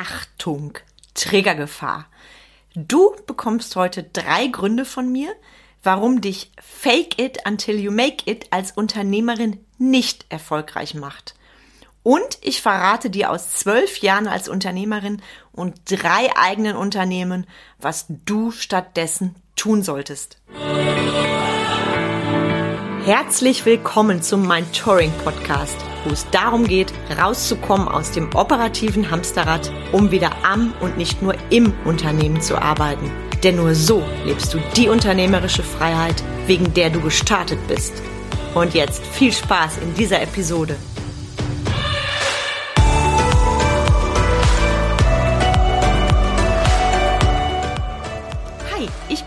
Achtung, Triggergefahr. Du bekommst heute drei Gründe von mir, warum dich Fake It Until You Make It als Unternehmerin nicht erfolgreich macht. Und ich verrate dir aus zwölf Jahren als Unternehmerin und drei eigenen Unternehmen, was du stattdessen tun solltest. Herzlich willkommen zum Mind Touring Podcast, wo es darum geht, rauszukommen aus dem operativen Hamsterrad, um wieder am und nicht nur im Unternehmen zu arbeiten. Denn nur so lebst du die unternehmerische Freiheit, wegen der du gestartet bist. Und jetzt viel Spaß in dieser Episode.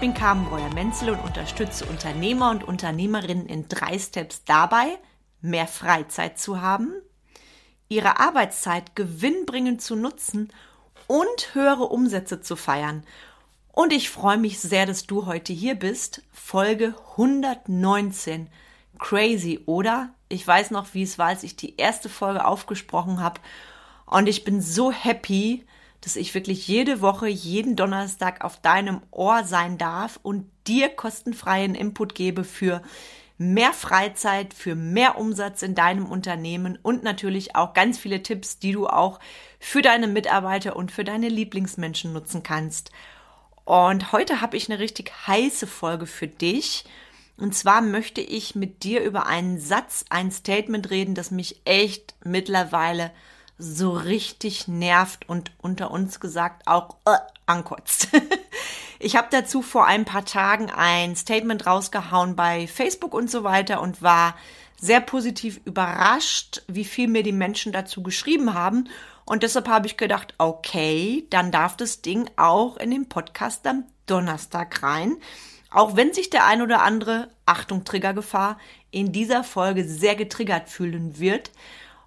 bin Carmen Breuer-Menzel und unterstütze Unternehmer und Unternehmerinnen in drei Steps dabei, mehr Freizeit zu haben, ihre Arbeitszeit gewinnbringend zu nutzen und höhere Umsätze zu feiern. Und ich freue mich sehr, dass du heute hier bist. Folge 119. Crazy, oder? Ich weiß noch, wie es war, als ich die erste Folge aufgesprochen habe. Und ich bin so happy, dass ich wirklich jede Woche, jeden Donnerstag auf deinem Ohr sein darf und dir kostenfreien Input gebe für mehr Freizeit, für mehr Umsatz in deinem Unternehmen und natürlich auch ganz viele Tipps, die du auch für deine Mitarbeiter und für deine Lieblingsmenschen nutzen kannst. Und heute habe ich eine richtig heiße Folge für dich. Und zwar möchte ich mit dir über einen Satz, ein Statement reden, das mich echt mittlerweile so richtig nervt und unter uns gesagt auch äh, ankotzt. ich habe dazu vor ein paar Tagen ein Statement rausgehauen bei Facebook und so weiter und war sehr positiv überrascht, wie viel mir die Menschen dazu geschrieben haben. Und deshalb habe ich gedacht, okay, dann darf das Ding auch in den Podcast am Donnerstag rein. Auch wenn sich der ein oder andere, Achtung, Triggergefahr, in dieser Folge sehr getriggert fühlen wird.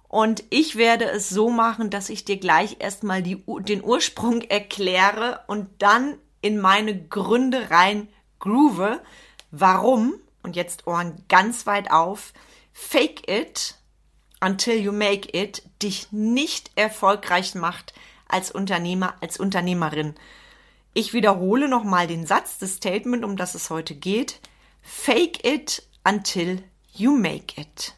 Und ich werde es so machen, dass ich dir gleich erstmal die, den Ursprung erkläre und dann in meine Gründe rein groove, warum, und jetzt Ohren ganz weit auf, fake it until you make it dich nicht erfolgreich macht als Unternehmer, als Unternehmerin. Ich wiederhole nochmal den Satz, das Statement, um das es heute geht. Fake it until you make it.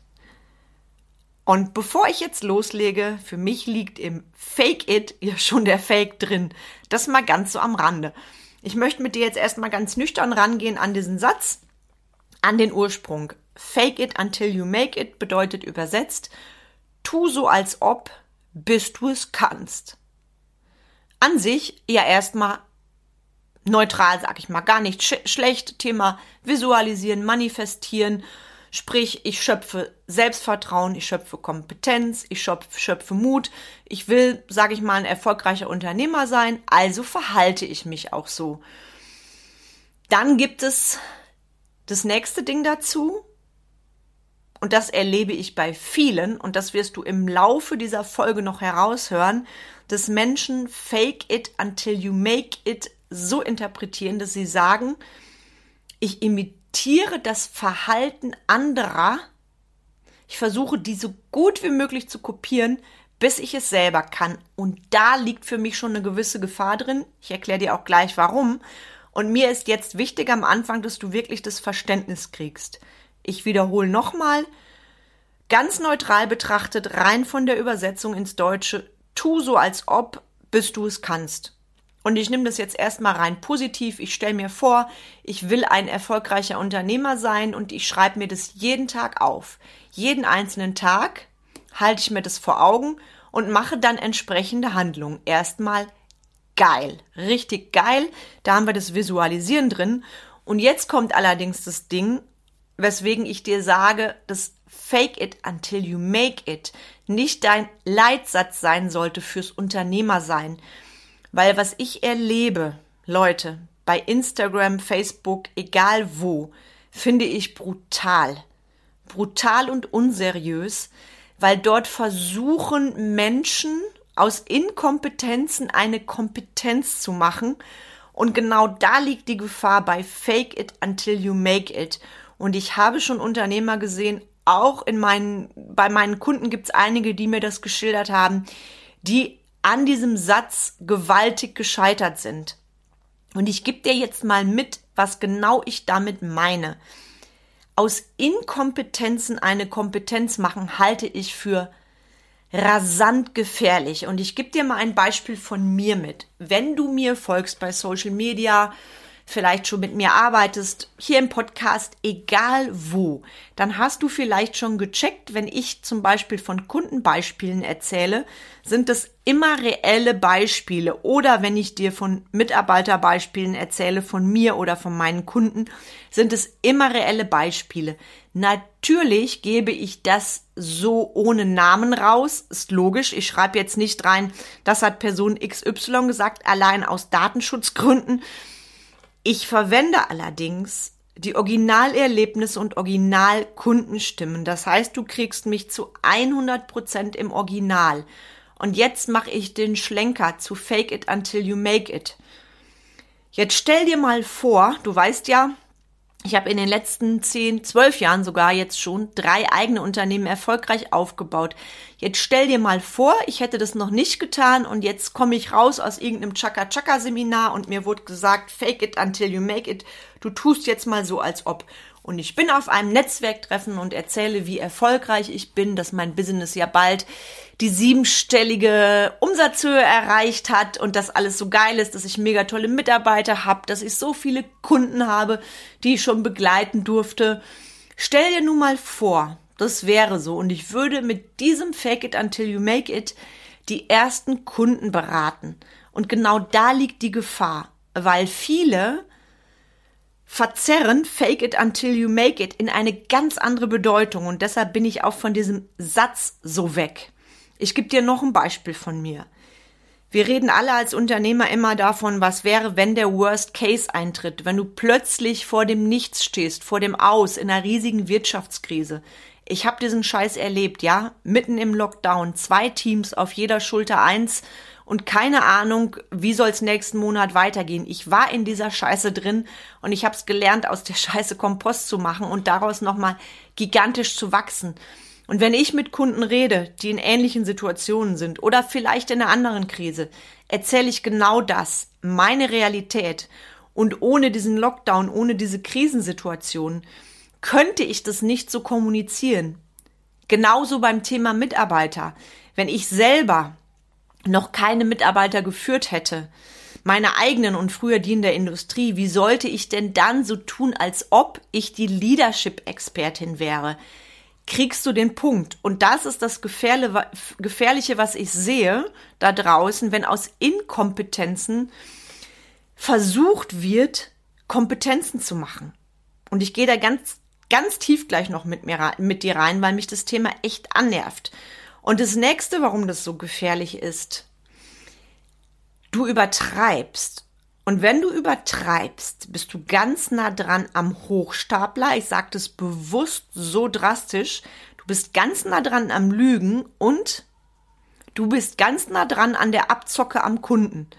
Und bevor ich jetzt loslege, für mich liegt im Fake It ja schon der Fake drin. Das mal ganz so am Rande. Ich möchte mit dir jetzt erstmal ganz nüchtern rangehen an diesen Satz, an den Ursprung. Fake it until you make it bedeutet übersetzt, tu so als ob, bis du es kannst. An sich ja erstmal neutral, sag ich mal, gar nicht sch schlecht. Thema visualisieren, manifestieren, Sprich, ich schöpfe Selbstvertrauen, ich schöpfe Kompetenz, ich schöpfe, schöpfe Mut. Ich will, sage ich mal, ein erfolgreicher Unternehmer sein, also verhalte ich mich auch so. Dann gibt es das nächste Ding dazu. Und das erlebe ich bei vielen, und das wirst du im Laufe dieser Folge noch heraushören, dass Menschen fake it until you make it so interpretieren, dass sie sagen, ich imitiere imitiere das Verhalten anderer. Ich versuche, die so gut wie möglich zu kopieren, bis ich es selber kann. Und da liegt für mich schon eine gewisse Gefahr drin. Ich erkläre dir auch gleich warum. Und mir ist jetzt wichtig am Anfang, dass du wirklich das Verständnis kriegst. Ich wiederhole nochmal, ganz neutral betrachtet, rein von der Übersetzung ins Deutsche, tu so als ob, bis du es kannst. Und ich nehme das jetzt erstmal rein positiv. Ich stelle mir vor, ich will ein erfolgreicher Unternehmer sein und ich schreibe mir das jeden Tag auf. Jeden einzelnen Tag halte ich mir das vor Augen und mache dann entsprechende Handlungen. Erstmal geil, richtig geil. Da haben wir das Visualisieren drin. Und jetzt kommt allerdings das Ding, weswegen ich dir sage, dass Fake it until you make it nicht dein Leitsatz sein sollte fürs Unternehmersein. Weil was ich erlebe, Leute, bei Instagram, Facebook, egal wo, finde ich brutal. Brutal und unseriös, weil dort versuchen Menschen aus Inkompetenzen eine Kompetenz zu machen. Und genau da liegt die Gefahr bei Fake it until you make it. Und ich habe schon Unternehmer gesehen, auch in meinen, bei meinen Kunden gibt es einige, die mir das geschildert haben, die an diesem Satz gewaltig gescheitert sind. Und ich gebe dir jetzt mal mit, was genau ich damit meine. Aus Inkompetenzen eine Kompetenz machen, halte ich für rasant gefährlich. Und ich gebe dir mal ein Beispiel von mir mit. Wenn du mir folgst bei Social Media, vielleicht schon mit mir arbeitest, hier im Podcast, egal wo, dann hast du vielleicht schon gecheckt, wenn ich zum Beispiel von Kundenbeispielen erzähle, sind es immer reelle Beispiele oder wenn ich dir von Mitarbeiterbeispielen erzähle, von mir oder von meinen Kunden, sind es immer reelle Beispiele. Natürlich gebe ich das so ohne Namen raus, ist logisch. Ich schreibe jetzt nicht rein, das hat Person XY gesagt, allein aus Datenschutzgründen. Ich verwende allerdings die Originalerlebnisse und Originalkundenstimmen. Das heißt, du kriegst mich zu 100 Prozent im Original. Und jetzt mache ich den Schlenker zu Fake it until you make it. Jetzt stell dir mal vor, du weißt ja, ich habe in den letzten zehn, zwölf Jahren sogar jetzt schon drei eigene Unternehmen erfolgreich aufgebaut. Jetzt stell dir mal vor, ich hätte das noch nicht getan und jetzt komme ich raus aus irgendeinem Chaka-Chaka-Seminar und mir wurde gesagt, fake it until you make it. Du tust jetzt mal so, als ob. Und ich bin auf einem Netzwerktreffen und erzähle, wie erfolgreich ich bin, dass mein Business ja bald die siebenstellige Umsatzhöhe erreicht hat und dass alles so geil ist, dass ich mega tolle Mitarbeiter habe, dass ich so viele Kunden habe, die ich schon begleiten durfte. Stell dir nun mal vor, das wäre so und ich würde mit diesem Fake it until you make it die ersten Kunden beraten. Und genau da liegt die Gefahr, weil viele verzerren Fake it until you make it in eine ganz andere Bedeutung und deshalb bin ich auch von diesem Satz so weg. Ich gebe dir noch ein Beispiel von mir. Wir reden alle als Unternehmer immer davon, was wäre, wenn der Worst Case eintritt, wenn du plötzlich vor dem Nichts stehst, vor dem Aus in einer riesigen Wirtschaftskrise. Ich habe diesen Scheiß erlebt, ja, mitten im Lockdown, zwei Teams auf jeder Schulter eins und keine Ahnung, wie soll's nächsten Monat weitergehen. Ich war in dieser Scheiße drin und ich habe es gelernt, aus der Scheiße Kompost zu machen und daraus nochmal gigantisch zu wachsen. Und wenn ich mit Kunden rede, die in ähnlichen Situationen sind oder vielleicht in einer anderen Krise, erzähle ich genau das, meine Realität. Und ohne diesen Lockdown, ohne diese Krisensituation, könnte ich das nicht so kommunizieren. Genauso beim Thema Mitarbeiter. Wenn ich selber noch keine Mitarbeiter geführt hätte, meine eigenen und früher die in der Industrie, wie sollte ich denn dann so tun, als ob ich die Leadership-Expertin wäre? Kriegst du den Punkt? Und das ist das Gefährliche, was ich sehe da draußen, wenn aus Inkompetenzen versucht wird, Kompetenzen zu machen. Und ich gehe da ganz, ganz tief gleich noch mit mir mit dir rein, weil mich das Thema echt annervt. Und das nächste, warum das so gefährlich ist, du übertreibst. Und wenn du übertreibst, bist du ganz nah dran am Hochstapler. Ich sage das bewusst so drastisch. Du bist ganz nah dran am Lügen und du bist ganz nah dran an der Abzocke am Kunden.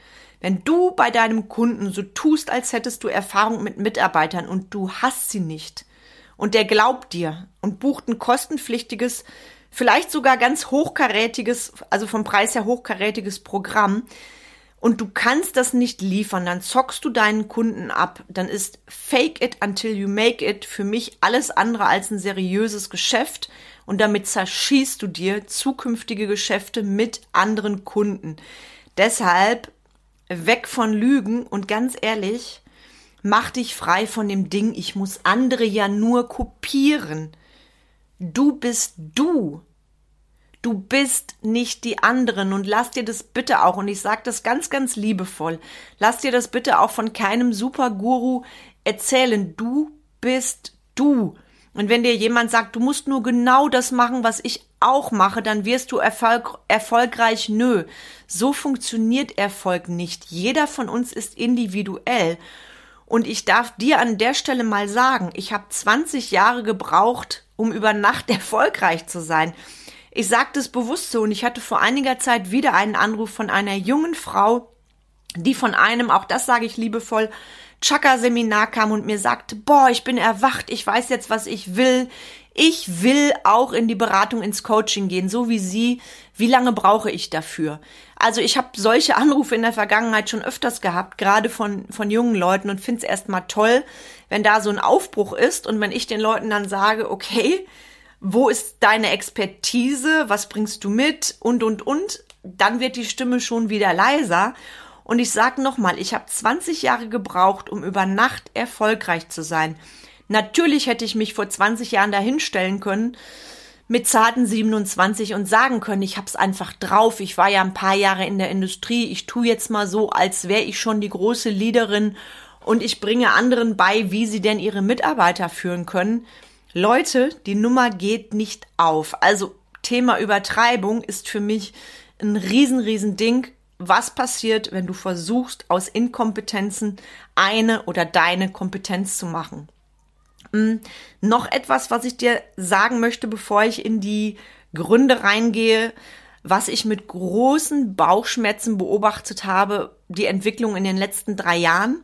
Wenn du bei deinem Kunden so tust, als hättest du Erfahrung mit Mitarbeitern und du hast sie nicht und der glaubt dir und bucht ein kostenpflichtiges vielleicht sogar ganz hochkarätiges, also vom Preis her hochkarätiges Programm und du kannst das nicht liefern, dann zockst du deinen Kunden ab, dann ist Fake it until you make it für mich alles andere als ein seriöses Geschäft und damit zerschießt du dir zukünftige Geschäfte mit anderen Kunden. Deshalb weg von Lügen und ganz ehrlich, mach dich frei von dem Ding, ich muss andere ja nur kopieren. Du bist du. Du bist nicht die anderen und lass dir das bitte auch, und ich sage das ganz, ganz liebevoll, lass dir das bitte auch von keinem Superguru erzählen. Du bist du. Und wenn dir jemand sagt, du musst nur genau das machen, was ich auch mache, dann wirst du Erfolg, erfolgreich. Nö, so funktioniert Erfolg nicht. Jeder von uns ist individuell. Und ich darf dir an der Stelle mal sagen, ich habe 20 Jahre gebraucht, um über Nacht erfolgreich zu sein. Ich sage das bewusst so und ich hatte vor einiger Zeit wieder einen Anruf von einer jungen Frau, die von einem, auch das sage ich liebevoll, Chakra-Seminar kam und mir sagte, boah, ich bin erwacht, ich weiß jetzt, was ich will. Ich will auch in die Beratung, ins Coaching gehen, so wie Sie. Wie lange brauche ich dafür? Also ich habe solche Anrufe in der Vergangenheit schon öfters gehabt, gerade von, von jungen Leuten und finde es erstmal toll, wenn da so ein Aufbruch ist und wenn ich den Leuten dann sage, okay, wo ist deine Expertise, was bringst du mit und, und, und, dann wird die Stimme schon wieder leiser. Und ich sage nochmal, ich habe 20 Jahre gebraucht, um über Nacht erfolgreich zu sein. Natürlich hätte ich mich vor 20 Jahren dahinstellen können mit zarten 27 und sagen können, ich hab's einfach drauf. Ich war ja ein paar Jahre in der Industrie. Ich tu jetzt mal so, als wäre ich schon die große Leaderin und ich bringe anderen bei, wie sie denn ihre Mitarbeiter führen können. Leute, die Nummer geht nicht auf. Also Thema Übertreibung ist für mich ein riesen, riesen Ding. Was passiert, wenn du versuchst, aus Inkompetenzen eine oder deine Kompetenz zu machen? Hm, noch etwas, was ich dir sagen möchte, bevor ich in die Gründe reingehe, was ich mit großen Bauchschmerzen beobachtet habe, die Entwicklung in den letzten drei Jahren.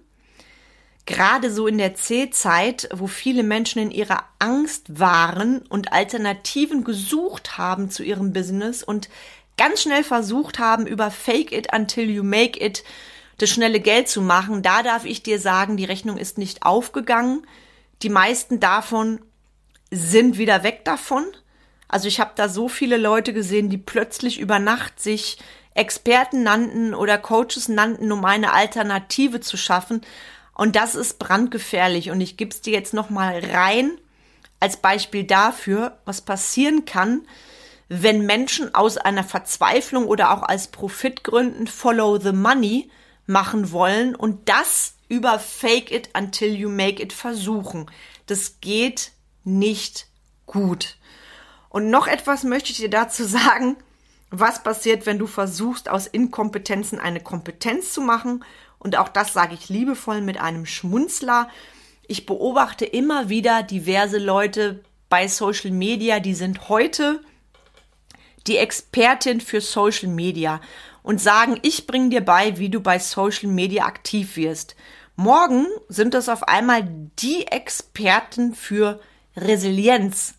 Gerade so in der C-Zeit, wo viele Menschen in ihrer Angst waren und Alternativen gesucht haben zu ihrem Business und ganz schnell versucht haben, über Fake it until you make it das schnelle Geld zu machen, da darf ich dir sagen, die Rechnung ist nicht aufgegangen. Die meisten davon sind wieder weg davon. Also ich habe da so viele Leute gesehen, die plötzlich über Nacht sich Experten nannten oder Coaches nannten, um eine Alternative zu schaffen. Und das ist brandgefährlich. Und ich gebe es dir jetzt noch mal rein als Beispiel dafür, was passieren kann, wenn Menschen aus einer Verzweiflung oder auch als Profitgründen Follow the Money machen wollen und das über Fake it until you make it versuchen. Das geht nicht gut. Und noch etwas möchte ich dir dazu sagen, was passiert, wenn du versuchst, aus Inkompetenzen eine Kompetenz zu machen. Und auch das sage ich liebevoll mit einem Schmunzler. Ich beobachte immer wieder diverse Leute bei Social Media, die sind heute die Expertin für Social Media und sagen, ich bringe dir bei, wie du bei Social Media aktiv wirst. Morgen sind es auf einmal die Experten für Resilienz.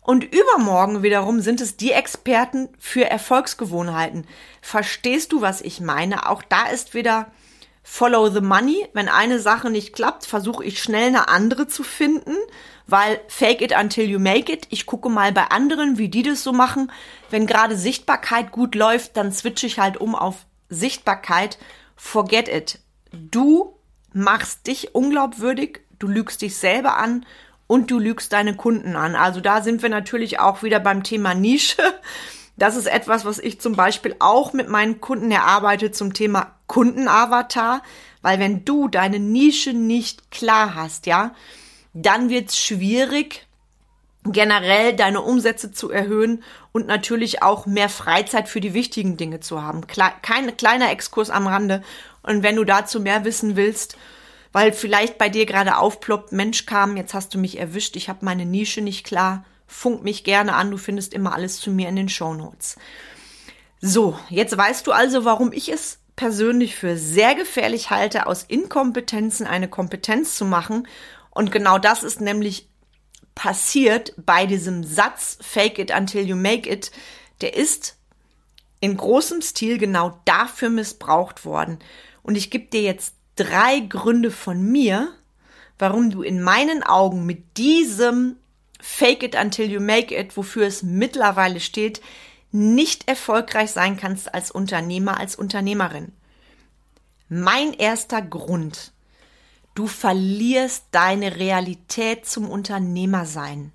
Und übermorgen wiederum sind es die Experten für Erfolgsgewohnheiten. Verstehst du, was ich meine? Auch da ist wieder Follow the Money. Wenn eine Sache nicht klappt, versuche ich schnell eine andere zu finden, weil fake it until you make it. Ich gucke mal bei anderen, wie die das so machen. Wenn gerade Sichtbarkeit gut läuft, dann switche ich halt um auf Sichtbarkeit. Forget it. Du machst dich unglaubwürdig, du lügst dich selber an und du lügst deine Kunden an. Also da sind wir natürlich auch wieder beim Thema Nische. Das ist etwas, was ich zum Beispiel auch mit meinen Kunden erarbeite zum Thema Kundenavatar, weil wenn du deine Nische nicht klar hast, ja, dann wird es schwierig, generell deine Umsätze zu erhöhen und natürlich auch mehr Freizeit für die wichtigen Dinge zu haben. Kle kein kleiner Exkurs am Rande. Und wenn du dazu mehr wissen willst, weil vielleicht bei dir gerade aufploppt, Mensch kam, jetzt hast du mich erwischt, ich habe meine Nische nicht klar, funk mich gerne an, du findest immer alles zu mir in den Show Notes. So, jetzt weißt du also, warum ich es persönlich für sehr gefährlich halte, aus Inkompetenzen eine Kompetenz zu machen. Und genau das ist nämlich passiert bei diesem Satz Fake it until you make it. Der ist in großem Stil genau dafür missbraucht worden. Und ich gebe dir jetzt drei Gründe von mir, warum du in meinen Augen mit diesem Fake it until you make it, wofür es mittlerweile steht, nicht erfolgreich sein kannst als Unternehmer, als Unternehmerin. Mein erster Grund. Du verlierst deine Realität zum Unternehmersein.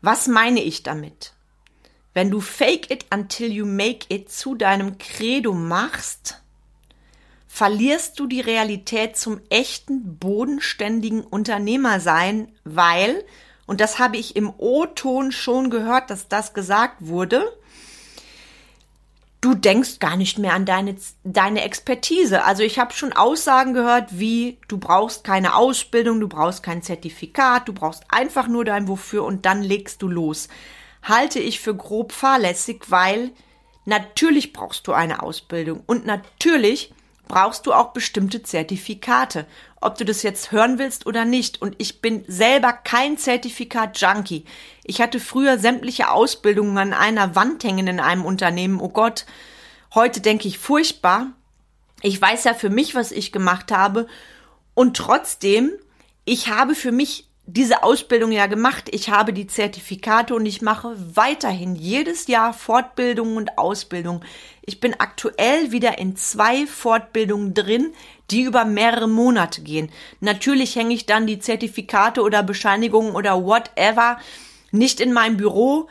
Was meine ich damit? Wenn du Fake it until you make it zu deinem Credo machst, verlierst du die Realität zum echten, bodenständigen Unternehmer sein, weil, und das habe ich im O-Ton schon gehört, dass das gesagt wurde, du denkst gar nicht mehr an deine, deine Expertise. Also ich habe schon Aussagen gehört, wie du brauchst keine Ausbildung, du brauchst kein Zertifikat, du brauchst einfach nur dein Wofür und dann legst du los. Halte ich für grob fahrlässig, weil natürlich brauchst du eine Ausbildung und natürlich brauchst du auch bestimmte Zertifikate, ob du das jetzt hören willst oder nicht. Und ich bin selber kein Zertifikat-Junkie. Ich hatte früher sämtliche Ausbildungen an einer Wand hängen in einem Unternehmen. Oh Gott, heute denke ich furchtbar. Ich weiß ja für mich, was ich gemacht habe. Und trotzdem, ich habe für mich diese Ausbildung ja gemacht. Ich habe die Zertifikate und ich mache weiterhin jedes Jahr Fortbildungen und Ausbildung. Ich bin aktuell wieder in zwei Fortbildungen drin, die über mehrere Monate gehen. Natürlich hänge ich dann die Zertifikate oder Bescheinigungen oder whatever nicht in meinem Büro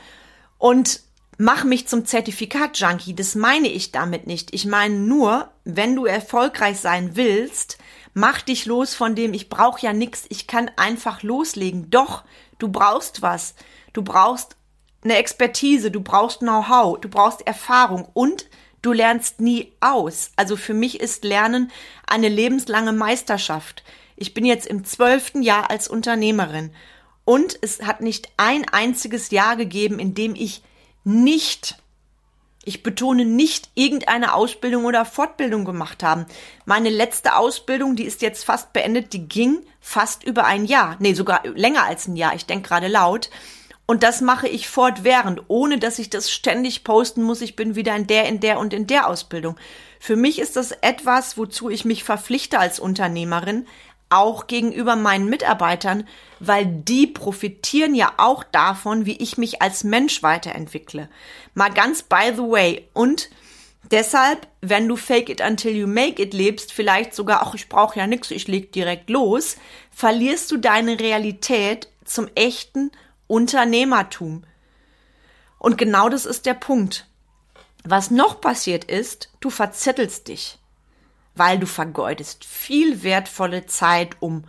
und mache mich zum Zertifikat-Junkie. Das meine ich damit nicht. Ich meine nur, wenn du erfolgreich sein willst, mach dich los von dem, ich brauche ja nichts, ich kann einfach loslegen. Doch, du brauchst was. Du brauchst eine Expertise, du brauchst Know-how, du brauchst Erfahrung und du lernst nie aus. Also für mich ist Lernen eine lebenslange Meisterschaft. Ich bin jetzt im zwölften Jahr als Unternehmerin und es hat nicht ein einziges Jahr gegeben, in dem ich nicht ich betone nicht irgendeine Ausbildung oder Fortbildung gemacht haben. Meine letzte Ausbildung, die ist jetzt fast beendet, die ging fast über ein Jahr. Nee, sogar länger als ein Jahr. Ich denke gerade laut. Und das mache ich fortwährend, ohne dass ich das ständig posten muss. Ich bin wieder in der, in der und in der Ausbildung. Für mich ist das etwas, wozu ich mich verpflichte als Unternehmerin, auch gegenüber meinen Mitarbeitern, weil die profitieren ja auch davon, wie ich mich als Mensch weiterentwickle. Mal ganz by the way. Und deshalb, wenn du fake it until you make it lebst, vielleicht sogar, ach, ich brauche ja nichts, ich leg direkt los, verlierst du deine Realität zum echten Unternehmertum. Und genau das ist der Punkt. Was noch passiert ist, du verzettelst dich weil du vergeudest viel wertvolle Zeit, um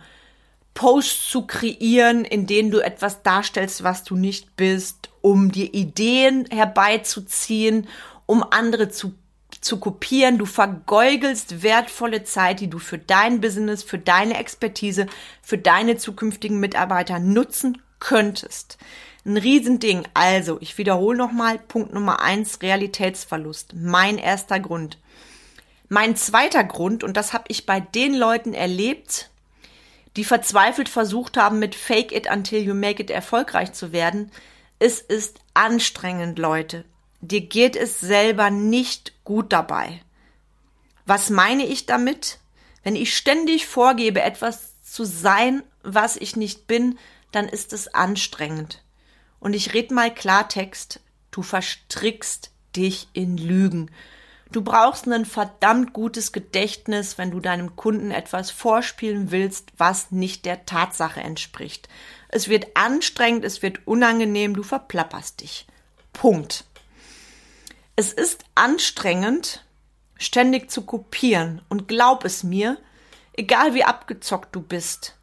Posts zu kreieren, in denen du etwas darstellst, was du nicht bist, um dir Ideen herbeizuziehen, um andere zu, zu kopieren. Du vergeugelst wertvolle Zeit, die du für dein Business, für deine Expertise, für deine zukünftigen Mitarbeiter nutzen könntest. Ein Riesending. Also, ich wiederhole nochmal Punkt Nummer eins, Realitätsverlust. Mein erster Grund. Mein zweiter Grund, und das habe ich bei den Leuten erlebt, die verzweifelt versucht haben, mit Fake it until you make it erfolgreich zu werden, es ist anstrengend, Leute. Dir geht es selber nicht gut dabei. Was meine ich damit? Wenn ich ständig vorgebe, etwas zu sein, was ich nicht bin, dann ist es anstrengend. Und ich red mal Klartext, du verstrickst dich in Lügen. Du brauchst ein verdammt gutes Gedächtnis, wenn du deinem Kunden etwas vorspielen willst, was nicht der Tatsache entspricht. Es wird anstrengend, es wird unangenehm, du verplapperst dich. Punkt. Es ist anstrengend, ständig zu kopieren und glaub es mir, egal wie abgezockt du bist,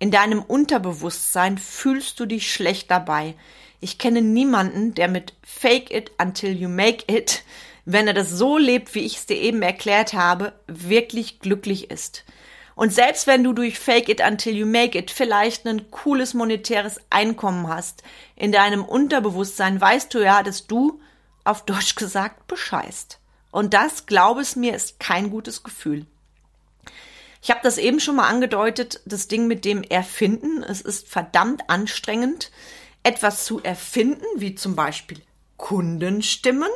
in deinem Unterbewusstsein fühlst du dich schlecht dabei. Ich kenne niemanden, der mit Fake it until you make it wenn er das so lebt, wie ich es dir eben erklärt habe, wirklich glücklich ist. Und selbst wenn du durch Fake it until you make it vielleicht ein cooles monetäres Einkommen hast, in deinem Unterbewusstsein weißt du ja, dass du, auf Deutsch gesagt, bescheißt. Und das, glaube es mir, ist kein gutes Gefühl. Ich habe das eben schon mal angedeutet, das Ding mit dem Erfinden. Es ist verdammt anstrengend, etwas zu erfinden, wie zum Beispiel Kundenstimmen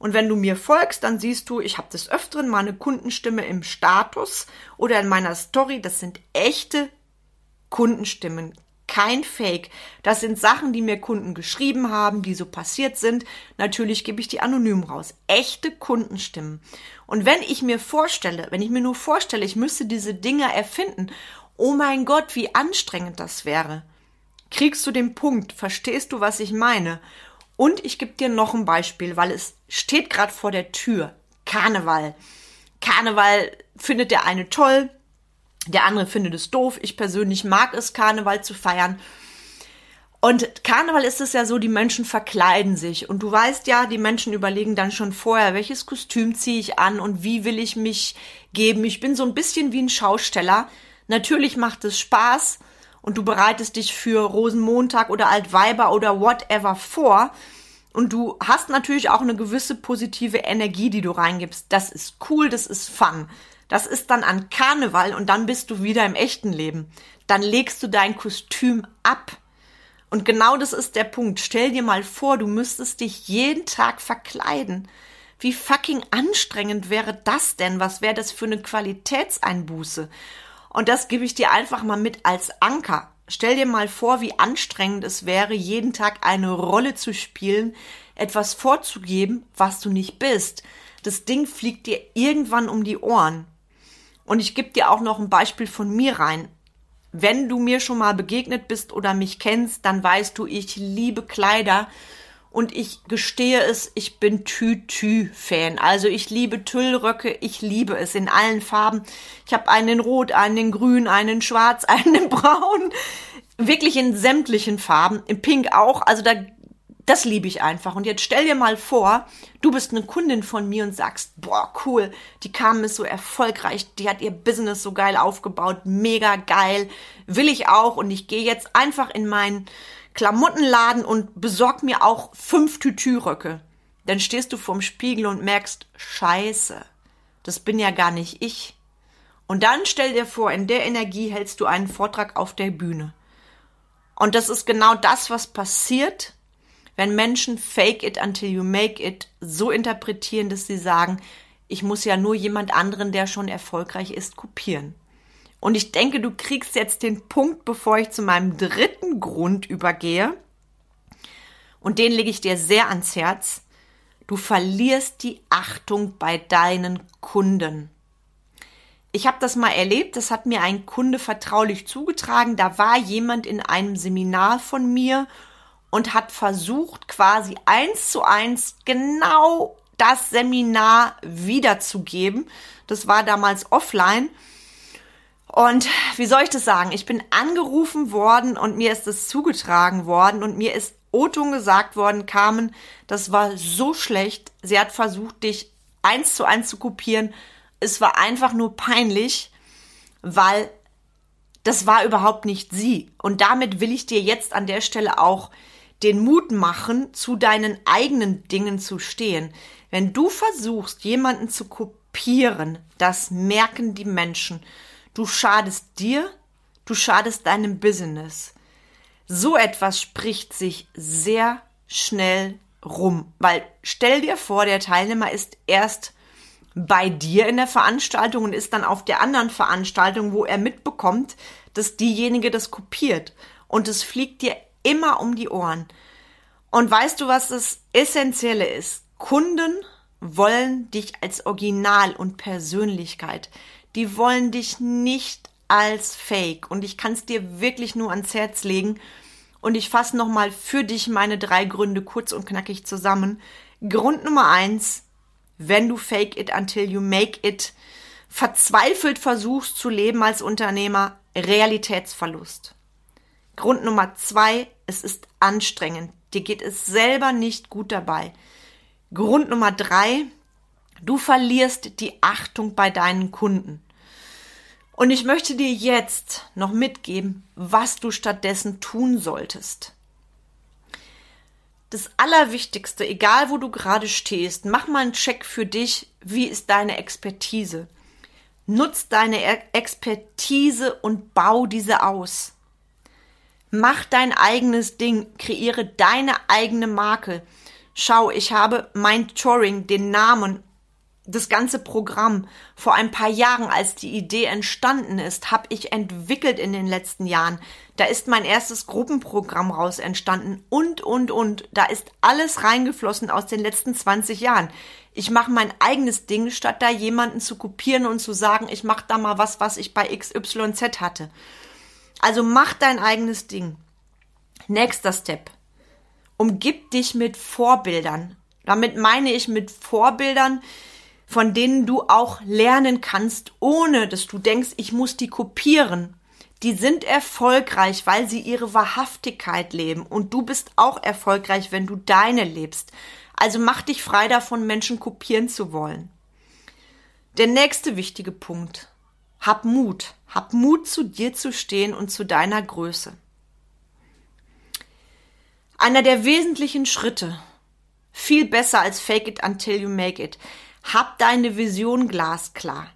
und wenn du mir folgst, dann siehst du, ich habe des Öfteren meine Kundenstimme im Status oder in meiner Story. Das sind echte Kundenstimmen, kein Fake. Das sind Sachen, die mir Kunden geschrieben haben, die so passiert sind. Natürlich gebe ich die anonym raus. Echte Kundenstimmen. Und wenn ich mir vorstelle, wenn ich mir nur vorstelle, ich müsste diese Dinge erfinden, oh mein Gott, wie anstrengend das wäre. Kriegst du den Punkt? Verstehst du, was ich meine? Und ich gebe dir noch ein Beispiel, weil es steht gerade vor der Tür. Karneval. Karneval findet der eine toll, der andere findet es doof. Ich persönlich mag es, Karneval zu feiern. Und Karneval ist es ja so, die Menschen verkleiden sich. Und du weißt ja, die Menschen überlegen dann schon vorher, welches Kostüm ziehe ich an und wie will ich mich geben. Ich bin so ein bisschen wie ein Schausteller. Natürlich macht es Spaß und du bereitest dich für Rosenmontag oder Altweiber oder whatever vor. und du hast natürlich auch eine gewisse positive Energie, die du reingibst. Das ist cool, das ist fun. Das ist dann an Karneval und dann bist du wieder im echten Leben. Dann legst du dein Kostüm ab. Und genau das ist der Punkt. Stell dir mal vor, du müsstest dich jeden Tag verkleiden. Wie fucking anstrengend wäre das denn? Was wäre das für eine Qualitätseinbuße? Und das gebe ich dir einfach mal mit als Anker. Stell dir mal vor, wie anstrengend es wäre, jeden Tag eine Rolle zu spielen, etwas vorzugeben, was du nicht bist. Das Ding fliegt dir irgendwann um die Ohren. Und ich gebe dir auch noch ein Beispiel von mir rein. Wenn du mir schon mal begegnet bist oder mich kennst, dann weißt du, ich liebe Kleider und ich gestehe es, ich bin Tü-Tü-Fan. Also ich liebe Tüllröcke, ich liebe es in allen Farben. Ich habe einen in Rot, einen in Grün, einen in Schwarz, einen in Braun. Wirklich in sämtlichen Farben, in Pink auch. Also da, das liebe ich einfach. Und jetzt stell dir mal vor, du bist eine Kundin von mir und sagst, boah, cool, die Carmen ist so erfolgreich, die hat ihr Business so geil aufgebaut, mega geil, will ich auch. Und ich gehe jetzt einfach in meinen Klamottenladen und besorg mir auch fünf Tütüröcke. Dann stehst du vorm Spiegel und merkst, scheiße, das bin ja gar nicht ich. Und dann stell dir vor, in der Energie hältst du einen Vortrag auf der Bühne. Und das ist genau das, was passiert, wenn Menschen fake it until you make it so interpretieren, dass sie sagen, ich muss ja nur jemand anderen, der schon erfolgreich ist, kopieren. Und ich denke, du kriegst jetzt den Punkt, bevor ich zu meinem dritten Grund übergehe. Und den lege ich dir sehr ans Herz. Du verlierst die Achtung bei deinen Kunden. Ich habe das mal erlebt, das hat mir ein Kunde vertraulich zugetragen. Da war jemand in einem Seminar von mir und hat versucht, quasi eins zu eins genau das Seminar wiederzugeben. Das war damals offline. Und wie soll ich das sagen? Ich bin angerufen worden und mir ist es zugetragen worden und mir ist Oton gesagt worden, Carmen, das war so schlecht. Sie hat versucht, dich eins zu eins zu kopieren. Es war einfach nur peinlich, weil das war überhaupt nicht sie. Und damit will ich dir jetzt an der Stelle auch den Mut machen, zu deinen eigenen Dingen zu stehen. Wenn du versuchst, jemanden zu kopieren, das merken die Menschen. Du schadest dir, du schadest deinem Business. So etwas spricht sich sehr schnell rum, weil stell dir vor, der Teilnehmer ist erst bei dir in der Veranstaltung und ist dann auf der anderen Veranstaltung, wo er mitbekommt, dass diejenige das kopiert und es fliegt dir immer um die Ohren. Und weißt du, was das Essentielle ist? Kunden wollen dich als Original und Persönlichkeit die wollen dich nicht als Fake. Und ich kann es dir wirklich nur ans Herz legen. Und ich fasse nochmal für dich meine drei Gründe kurz und knackig zusammen. Grund Nummer eins, wenn du fake it until you make it, verzweifelt versuchst zu leben als Unternehmer, Realitätsverlust. Grund Nummer zwei, es ist anstrengend. Dir geht es selber nicht gut dabei. Grund Nummer drei, Du verlierst die Achtung bei deinen Kunden. Und ich möchte dir jetzt noch mitgeben, was du stattdessen tun solltest. Das Allerwichtigste, egal wo du gerade stehst, mach mal einen Check für dich. Wie ist deine Expertise? Nutz deine Expertise und bau diese aus. Mach dein eigenes Ding, kreiere deine eigene Marke. Schau, ich habe mein Touring, den Namen das ganze Programm vor ein paar Jahren, als die Idee entstanden ist, habe ich entwickelt in den letzten Jahren. Da ist mein erstes Gruppenprogramm raus entstanden und, und, und. Da ist alles reingeflossen aus den letzten 20 Jahren. Ich mache mein eigenes Ding, statt da jemanden zu kopieren und zu sagen, ich mache da mal was, was ich bei XYZ hatte. Also mach dein eigenes Ding. Nächster Step. Umgib dich mit Vorbildern. Damit meine ich mit Vorbildern, von denen du auch lernen kannst, ohne dass du denkst, ich muss die kopieren. Die sind erfolgreich, weil sie ihre Wahrhaftigkeit leben und du bist auch erfolgreich, wenn du deine lebst. Also mach dich frei davon, Menschen kopieren zu wollen. Der nächste wichtige Punkt. Hab Mut. Hab Mut, zu dir zu stehen und zu deiner Größe. Einer der wesentlichen Schritte, Viel besser als fake it until you make it. Hab deine Vision glasklar.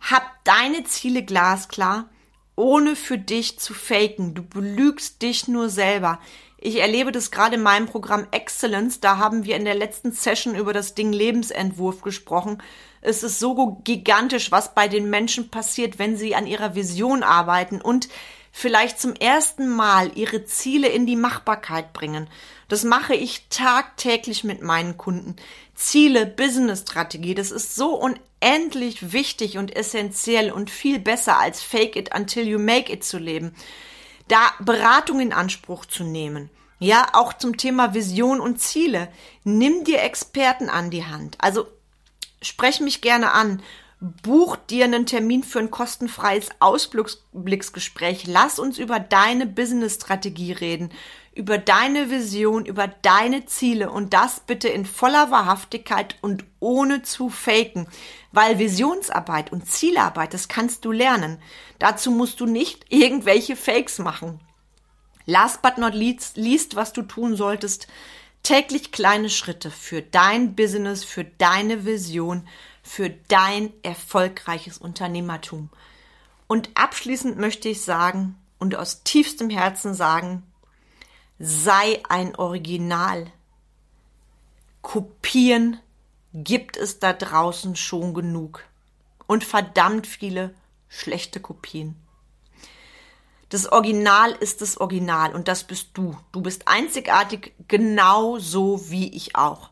Hab deine Ziele glasklar, ohne für dich zu faken. Du belügst dich nur selber. Ich erlebe das gerade in meinem Programm Excellence. Da haben wir in der letzten Session über das Ding Lebensentwurf gesprochen. Es ist so gigantisch, was bei den Menschen passiert, wenn sie an ihrer Vision arbeiten und vielleicht zum ersten Mal ihre Ziele in die Machbarkeit bringen. Das mache ich tagtäglich mit meinen Kunden. Ziele, Business-Strategie, das ist so unendlich wichtig und essentiell und viel besser als Fake it until you make it zu leben da Beratung in Anspruch zu nehmen. Ja, auch zum Thema Vision und Ziele. Nimm dir Experten an die Hand. Also sprech mich gerne an. Buch dir einen Termin für ein kostenfreies Ausblicksgespräch. Lass uns über deine Business-Strategie reden, über deine Vision, über deine Ziele und das bitte in voller Wahrhaftigkeit und ohne zu faken. Weil Visionsarbeit und Zielarbeit, das kannst du lernen. Dazu musst du nicht irgendwelche Fakes machen. Last but not least, least, was du tun solltest, täglich kleine Schritte für dein Business, für deine Vision, für dein erfolgreiches Unternehmertum. Und abschließend möchte ich sagen und aus tiefstem Herzen sagen, sei ein Original. Kopieren gibt es da draußen schon genug. Und verdammt viele schlechte Kopien. Das Original ist das Original und das bist du. Du bist einzigartig, genauso wie ich auch.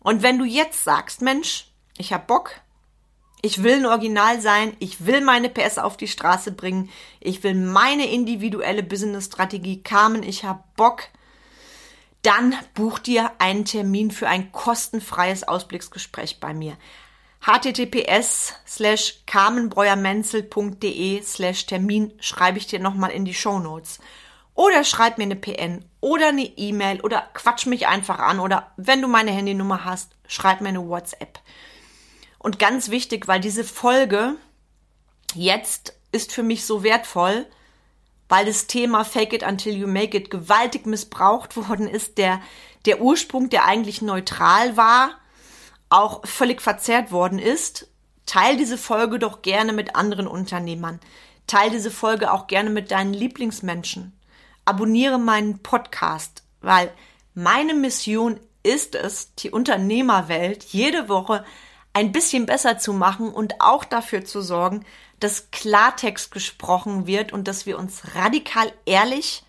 Und wenn du jetzt sagst, Mensch, ich hab Bock, ich will ein Original sein, ich will meine PS auf die Straße bringen, ich will meine individuelle Business-Strategie kamen, ich hab Bock, dann buch dir einen Termin für ein kostenfreies Ausblicksgespräch bei mir. https slash carmenbreuermenzel.de slash Termin schreibe ich dir nochmal in die Show Notes. Oder schreib mir eine PN oder eine E-Mail oder quatsch mich einfach an oder wenn du meine Handynummer hast, schreib mir eine WhatsApp. Und ganz wichtig, weil diese Folge jetzt ist für mich so wertvoll, weil das Thema Fake it until you make it gewaltig missbraucht worden ist, der, der Ursprung, der eigentlich neutral war, auch völlig verzerrt worden ist. Teil diese Folge doch gerne mit anderen Unternehmern. Teil diese Folge auch gerne mit deinen Lieblingsmenschen. Abonniere meinen Podcast, weil meine Mission ist es, die Unternehmerwelt jede Woche ein bisschen besser zu machen und auch dafür zu sorgen, dass Klartext gesprochen wird und dass wir uns radikal ehrlich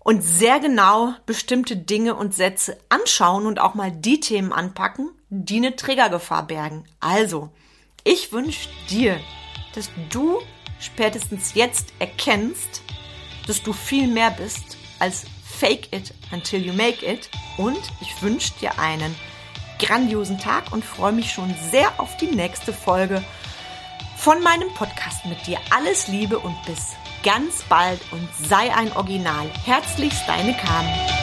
und sehr genau bestimmte Dinge und Sätze anschauen und auch mal die Themen anpacken, die eine Trägergefahr bergen. Also, ich wünsche dir, dass du spätestens jetzt erkennst, dass du viel mehr bist als fake it until you make it und ich wünsche dir einen grandiosen Tag und freue mich schon sehr auf die nächste Folge von meinem Podcast mit dir. Alles Liebe und bis ganz bald und sei ein Original. Herzlichst deine Carmen.